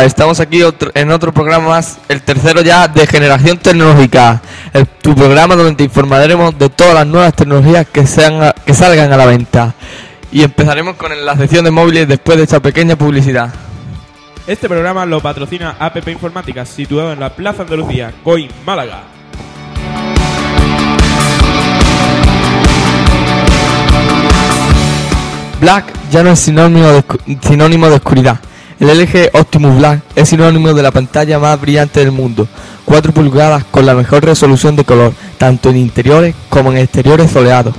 Hola, estamos aquí otro- en otro programa más, el tercero ya de Generación Tecnológica, el- tu programa donde te informaremos de todas las nuevas tecnologías que, sean que salgan a la venta. Y empezaremos con la sección de móviles después de esta pequeña publicidad. Este programa lo patrocina APP Informática, situado en la Plaza Andalucía, Coim, Málaga. Black ya no es sinónimo de, sinónimo de oscuridad. El LG Optimus Black es sinónimo de la pantalla más brillante del mundo. 4 pulgadas con la mejor resolución de color, tanto en interiores como en exteriores soleados.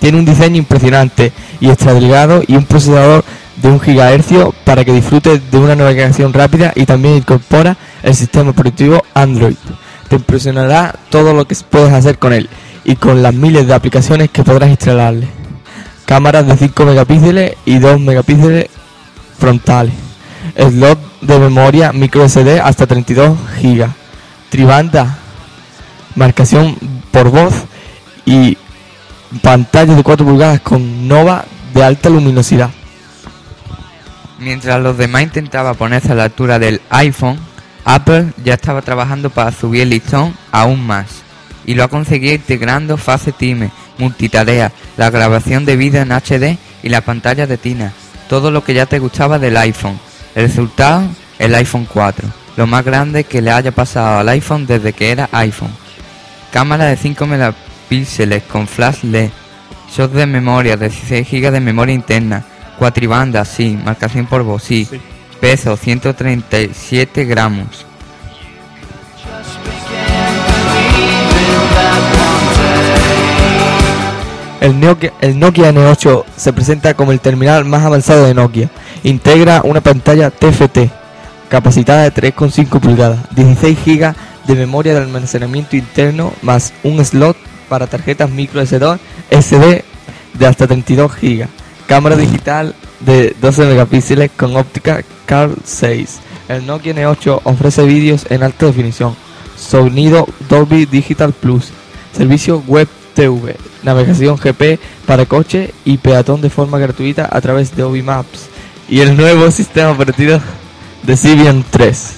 Tiene un diseño impresionante y extra delgado y un procesador de 1 GHz para que disfrutes de una navegación rápida y también incorpora el sistema operativo Android. Te impresionará todo lo que puedes hacer con él y con las miles de aplicaciones que podrás instalarle cámaras de 5 megapíxeles y 2 megapíxeles frontales, slot de memoria micro SD hasta 32 GB, tribanda, marcación por voz y pantalla de 4 pulgadas con Nova de alta luminosidad. Mientras los demás intentaban ponerse a la altura del iPhone, Apple ya estaba trabajando para subir el listón aún más. Y lo ha conseguido integrando Face Time, multitarea, la grabación de vídeo en HD y la pantalla de Tina. Todo lo que ya te gustaba del iPhone. El resultado, el iPhone 4. Lo más grande que le haya pasado al iPhone desde que era iPhone. Cámara de 5 megapíxeles con flash LED. Shot de memoria de 16 GB de memoria interna. Cuatribanda, sí. Marcación por voz, sí. Sí. Peso 137 gramos. El Nokia, el Nokia N8 se presenta como el terminal más avanzado de Nokia. Integra una pantalla TFT capacitada de 3,5 pulgadas, 16 GB de memoria de almacenamiento interno más un slot para tarjetas micro SD, de hasta 32 GB. Cámara digital de 12 megapíxeles con óptica Carl 6. El Nokia N8 ofrece vídeos en alta definición, sonido Dolby Digital Plus, servicio web TV, navegación GP para coche y peatón de forma gratuita a través de Obi Maps y el nuevo sistema operativo de Symbian 3.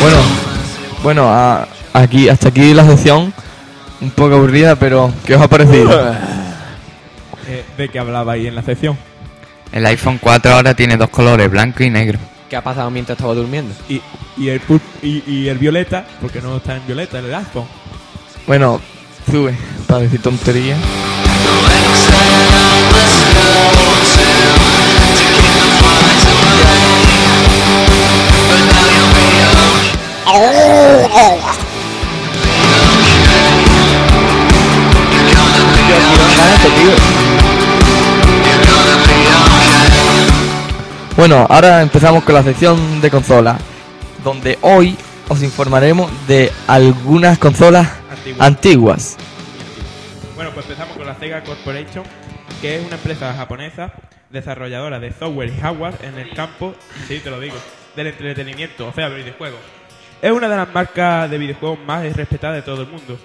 Bueno, bueno, a- aquí hasta aquí la sección un poco aburrida, pero ¿qué os ha parecido? Eh, ¿De qué hablaba ahí en la sección? El iPhone 4 ahora tiene dos colores, blanco y negro. ¿Qué ha pasado mientras estaba durmiendo? Y, y, el, y, y el violeta, porque no está en violeta el iPhone. Bueno, sube para decir tonterías. Bueno, ahora empezamos con la sección de consolas, donde hoy os informaremos de algunas consolas antiguas. Bueno, pues empezamos con la Sega Corporation, que es una empresa japonesa desarrolladora de software y hardware en el campo, sí, te lo digo, del entretenimiento, o sea, videojuegos. Es una de las marcas de videojuegos más respetadas de todo el mundo.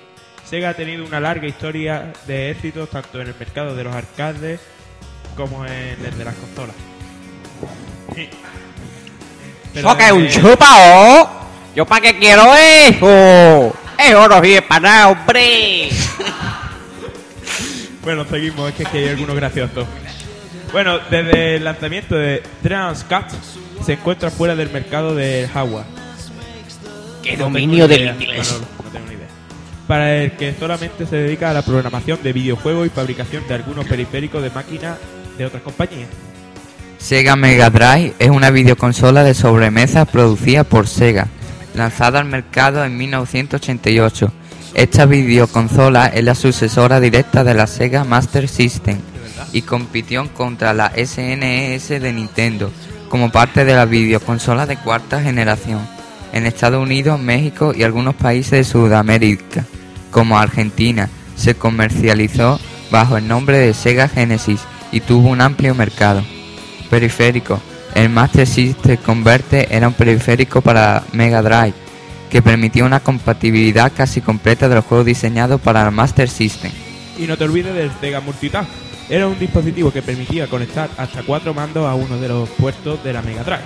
Sega ha tenido una larga historia de éxitos tanto en el mercado de los arcades como en el de las consolas. Pero ¡Eso que es un chupao! ¿Yo para qué quiero eso? Eso no sirve para nada, hombre. Bueno, seguimos, es que, hay algunos graciosos. Bueno, desde el lanzamiento de Transcat se encuentra fuera del mercado del hardware. ¡Qué No dominio ni del inglés! Manolo, no tengo ni idea. Para el que solamente se dedica a la programación de videojuegos y fabricación de algunos periféricos de máquinas de otras compañías. Sega Mega Drive es una videoconsola de sobremesa producida por Sega, lanzada al mercado en 1988. Esta videoconsola es la sucesora directa de la Sega Master System y compitió contra la SNES de Nintendo como parte de la videoconsola de cuarta generación en Estados Unidos, México y algunos países de Sudamérica, como Argentina. Se comercializó bajo el nombre de Sega Genesis y tuvo un amplio mercado. Periférico. El Master System Converter era un periférico para Mega Drive que permitía una compatibilidad casi completa de los juegos diseñados para el Master System. Y no te olvides del Sega Multitask, Era un dispositivo que permitía conectar hasta cuatro mandos a uno de los puertos de la Mega Drive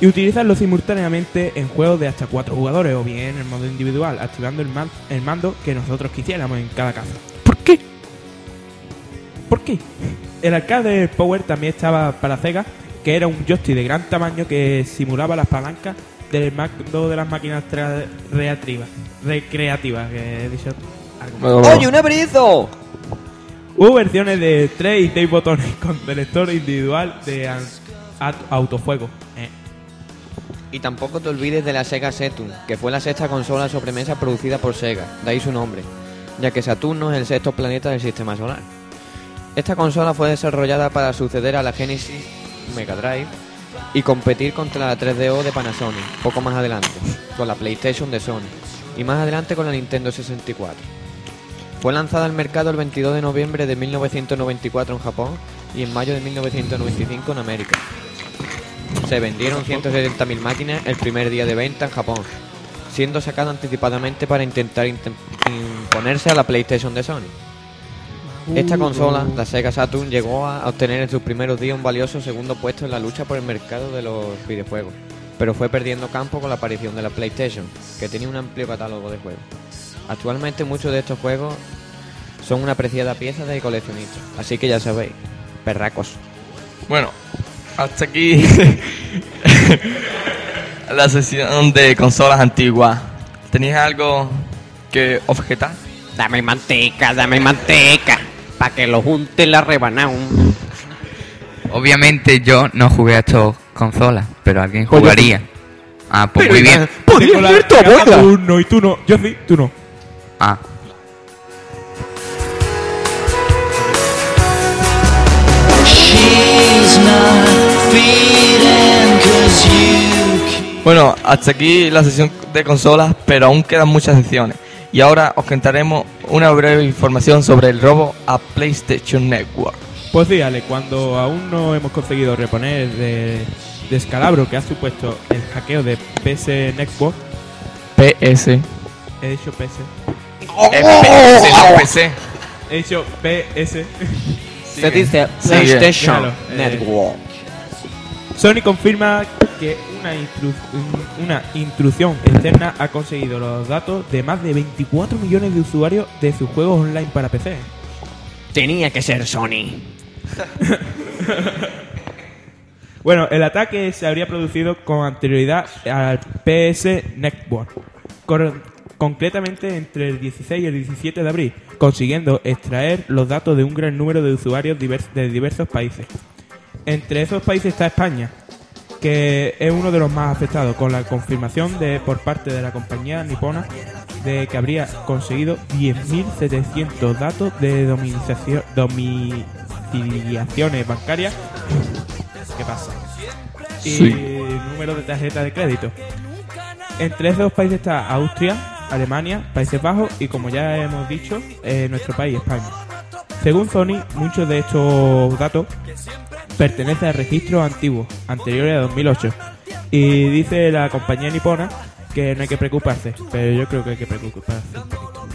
y utilizarlo simultáneamente en juegos de hasta cuatro jugadores o bien en modo individual, activando el, man- el mando que nosotros quisiéramos en cada casa. ¿Por qué? ¿Por qué? El arcade Power también estaba para Sega, que era un joystick de gran tamaño que simulaba las palancas del mando de las máquinas recreativas. Recreativas, que he dicho algo mal. ¡Oye, un abrizo! Hubo versiones de 3 y 6 botones con selector individual de autofuego. Eh. Y tampoco te olvides de la Sega Saturn, que fue la sexta consola sobremesa producida por Sega, de ahí su nombre, ya que Saturno es el sexto planeta del sistema solar. Esta consola fue desarrollada para suceder a la Genesis Mega Drive y competir contra la 3DO de Panasonic, poco más adelante, con la PlayStation de Sony, y más adelante con la Nintendo 64. Fue lanzada al mercado el 22 de noviembre de 1994 en Japón y en mayo de 1995 en América. Se vendieron 170.000 máquinas el primer día de venta en Japón, siendo sacado anticipadamente para intentar imponerse a la PlayStation de Sony. Esta consola, la Sega Saturn, llegó a obtener en sus primeros días un valioso segundo puesto en la lucha por el mercado de los videojuegos, pero fue perdiendo campo con la aparición de la PlayStation, que tenía un amplio catálogo de juegos. Actualmente muchos de estos juegos son una apreciada pieza de coleccionistas, así que ya sabéis, perracos. Bueno, hasta aquí la sesión de consolas antiguas. ¿Tenéis algo que objetar? Dame manteca, dame manteca. Pa' que lo junte la rebanao. Obviamente yo no jugué a estas consolas, pero alguien Pues jugaría. Ah, pues muy bien. Tengo la cara tú no, y tú no. Yo sí, tú no. Ah, Bueno, hasta aquí la sesión de consolas, pero aún quedan muchas secciones. Y ahora os contaremos una breve información sobre el robo a PlayStation Network. Pues sí, Ale, cuando aún no hemos conseguido reponer de descalabro que ha supuesto el hackeo de PS Network, PS. he dicho PS, FPS, no PC. he dicho PS, Se dice. PlayStation eh. Network. Sony confirma que una, intru- una intrusión externa ha conseguido los datos de más de 24 millones de usuarios de sus juegos online para PC. Tenía que ser Sony. Bueno, el ataque se habría producido con anterioridad al PS Network, concretamente entre el 16 y el 17 de abril, consiguiendo extraer los datos de un gran número de usuarios divers- de diversos países. Entre esos países está España, que es uno de los más afectados, con la confirmación de por parte de la compañía nipona de que habría conseguido 10.700 datos de domiciliaciones bancarias. ¿Qué pasa? Y Sí. número de tarjeta de crédito. Entre esos países está Austria, Alemania, Países Bajos y, como ya hemos dicho, eh, nuestro país, España. Según Sony, muchos de estos datos pertenecen a registros antiguos, anteriores a 2008. Y dice la compañía nipona que no hay que preocuparse, pero yo creo que hay que preocuparse un poquito.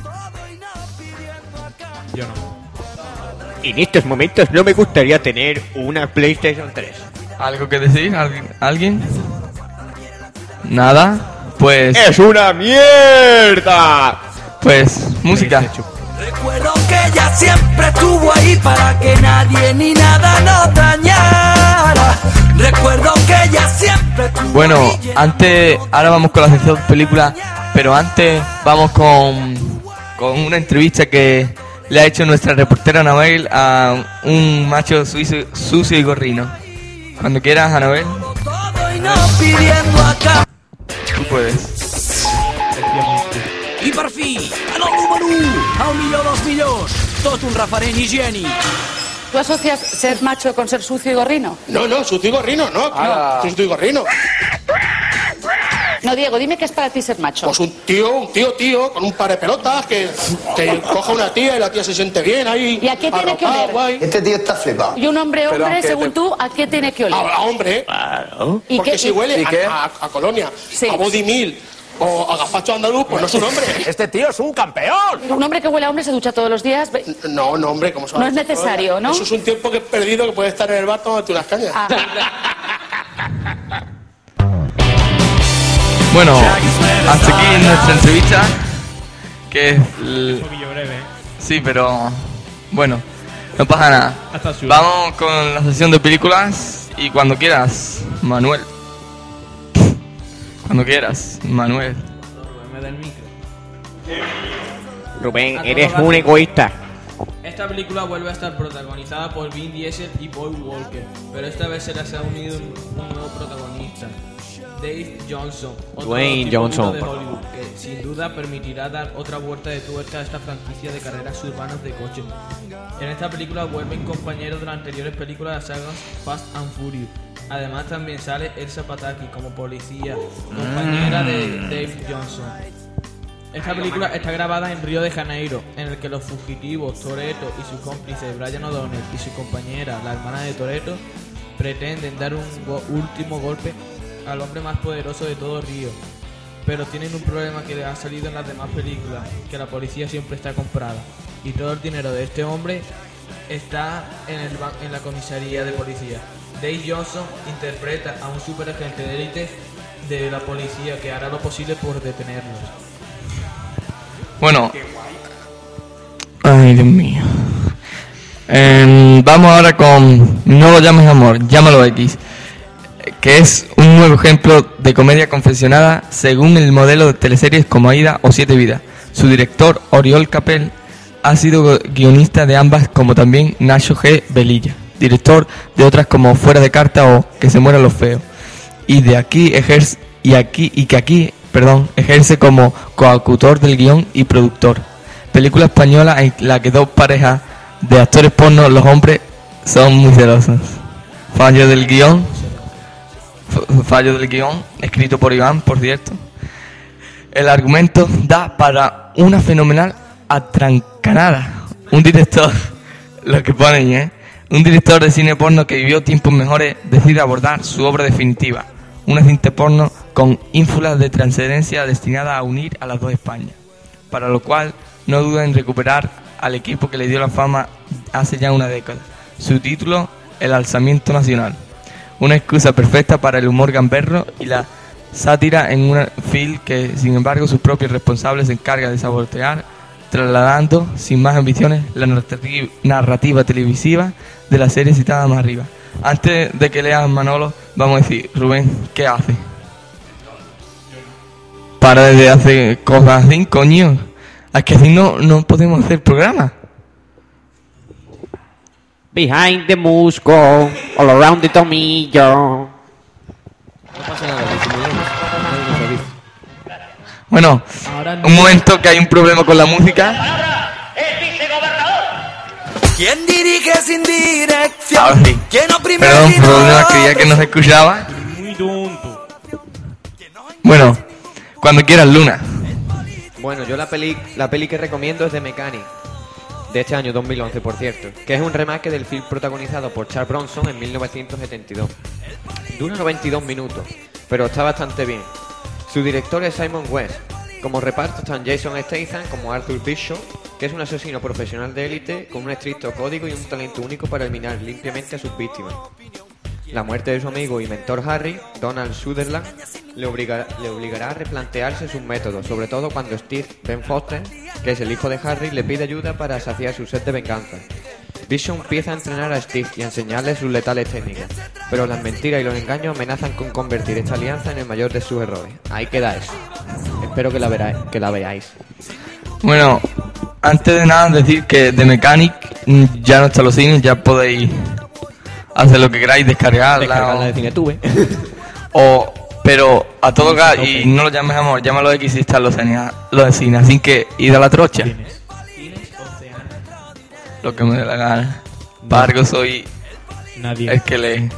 Yo no. En estos momentos no me gustaría tener una PlayStation 3. ¿Algo que decir? ¿Alguien? ¿Alguien? ¿Nada? Pues, ¡Es una mierda! pues, música. Ella siempre estuvo ahí para que nadie ni nada nos dañara. Recuerdo que ella siempre estuvo Bueno, ahí antes, ahora vamos con la sección de películas, pero antes vamos con, con una entrevista que le ha hecho nuestra reportera Anabel a un macho suizo, sucio y gorrino. Cuando quieras, Anabel, tú puedes. I per fi, en el número 1, el millor dels millors, tot un referent higiènic. ¿Tú asocias ser macho con ser sucio y gorrino? No, no, sucio y gorrino, no. no. Sucio y gorrino. No, Diego, dime qué es para ti ser macho. Pues un tío, un tío, tío, con un par de pelotas que, que coja una tía y la tía se siente bien ahí. ¿Y a qué tiene que oler? guay. Este tío está flipado. Y un hombre, hombre, según te- tú, ¿a qué tiene que oler? A, a hombre. ¿Y Porque qué- si y- huele ¿Y qué? a, a- a colonia, Sí. a body meal o a gazpacho andaluz, pues no es un hombre. Este tío es un campeón. Un hombre que huele a hombre se ducha todos los días. No, no, hombre, como No es necesario, ¿no? Eso es un tiempo que he perdido que puede estar en el bar tomándote unas cañas. Ah. Bueno, hasta aquí nuestra entrevista. Que es. l- Un poquillo breve, ¿eh? Sí, pero. Bueno, no pasa nada. Vamos con la sesión de películas y cuando quieras, Manuel. Cuando quieras, Manuel. Me da el micro. Rubén, A eres un egoísta. Esta película vuelve a estar protagonizada por Vin Diesel y Paul Walker, pero esta vez se les ha unido un, un nuevo protagonista, Dave Johnson, otro Dwayne tipo Johnson. de Hollywood, que sin duda permitirá dar otra vuelta de tuerca a esta franquicia de carreras urbanas de coche. En esta película vuelven compañeros de las anteriores películas de la saga Fast and Furious. Además también sale Elsa Pataki como policía, compañera de Dave Johnson. Esta película está grabada en Río de Janeiro, en el que los fugitivos Toreto y su cómplice Brian O'Donnell y su compañera, la hermana de Toreto, pretenden dar un go- último golpe al hombre más poderoso de todo Río. Pero tienen un problema que ha salido en las demás películas, que la policía siempre está comprada. Y todo el dinero de este hombre está en, el en la comisaría de policía. Dave Johnson interpreta a un superagente de élite de la policía que hará lo posible por detenerlos. Bueno. Ay, Dios mío. Em, vamos ahora con No lo llames amor, llámalo X. Que es un nuevo ejemplo de comedia confeccionada según el modelo de teleseries como Aida o Siete Vidas. Su director, Oriol Capel, ha sido guionista de ambas, como también Nacho G. Velilla, director de otras como Fuera de Carta o Que se mueran los feos. Y de aquí ejerce y aquí y que aquí, perdón, ejerce como coautor del guion y productor. Película española en la que dos parejas de actores porno, los hombres, son muy celosos. Fallo del guion, fallo del guion, escrito por Iván, por cierto. El argumento da para una fenomenal atrancanada. Un director, lo que ponen, ¿eh? Un director de cine porno que vivió tiempos mejores decide abordar su obra definitiva. Una cinta porno con ínfulas de trascendencia destinada a unir a las dos Españas. Para lo cual no duda en recuperar al equipo que le dio la fama hace ya una década. Su título, El alzamiento nacional. Una excusa perfecta para el humor gamberro y la sátira en un film que, sin embargo, sus propios responsables se encarga de sabotear, trasladando, sin más ambiciones, la narrati- narrativa televisiva de la serie citada más arriba. Antes de que leas Manolo, vamos a decir, Rubén, ¿qué hace? Para de hacer cosas así, coño. Es que así no, no podemos hacer programa. Behind the musco, all around the tomillo. No pasa nada, Bueno, un momento que hay un problema con la música. ¿Quién dirige sin dirección? Ahora sí. ¿Quién oprime Perdón, problema orden? que no se escuchaba. Muy tonto. Bueno, cuando quieras, Luna. Bueno, yo la peli, la peli que recomiendo es de Mechanic, de este año 2011, por cierto, que es un remake del film protagonizado por Charles Bronson en 1972. Dura 92 minutos, pero está bastante bien. Su director es Simon West. Como reparto están Jason Statham como Arthur Bishop, que es un asesino profesional de élite con un estricto código y un talento único para eliminar limpiamente a sus víctimas. La muerte de su amigo y mentor Harry, Donald Sutherland, le obligará, le obligará a replantearse sus métodos, sobre todo cuando Steve Ben Foster, que es el hijo de Harry, le pide ayuda para saciar su sed de venganza. Vision empieza a entrenar a Steve y a enseñarle sus letales técnicas, pero las mentiras y los engaños amenazan con convertir esta alianza en el mayor de sus errores. Ahí queda eso. Espero que la, veráis, que la veáis. Bueno, antes de nada decir que The Mechanic mm, ya no está en los cines, ya podéis hacer lo que queráis, descargarla. Descargarla o- de Cinetube. o, pero a todo gas, y no lo llames amor, llámalo X si está en los cines, los de cine, así que id a la trocha. Lo que me dé la gana. Pargo soy Nadie. el que lee.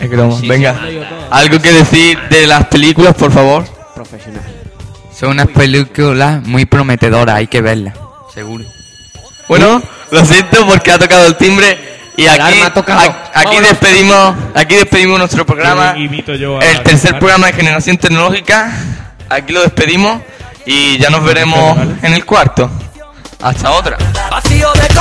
Es broma. Sí, Venga, sí, algo que decir de las películas, por favor. Profesional. Son unas películas muy prometedoras, hay que verlas, seguro. Bueno, lo siento porque ha tocado el timbre y aquí, aquí despedimos, aquí despedimos nuestro programa, el tercer programa de Generación Tecnológica. aquí lo despedimos y ya nos veremos en el cuarto. Hasta otra. Vacío de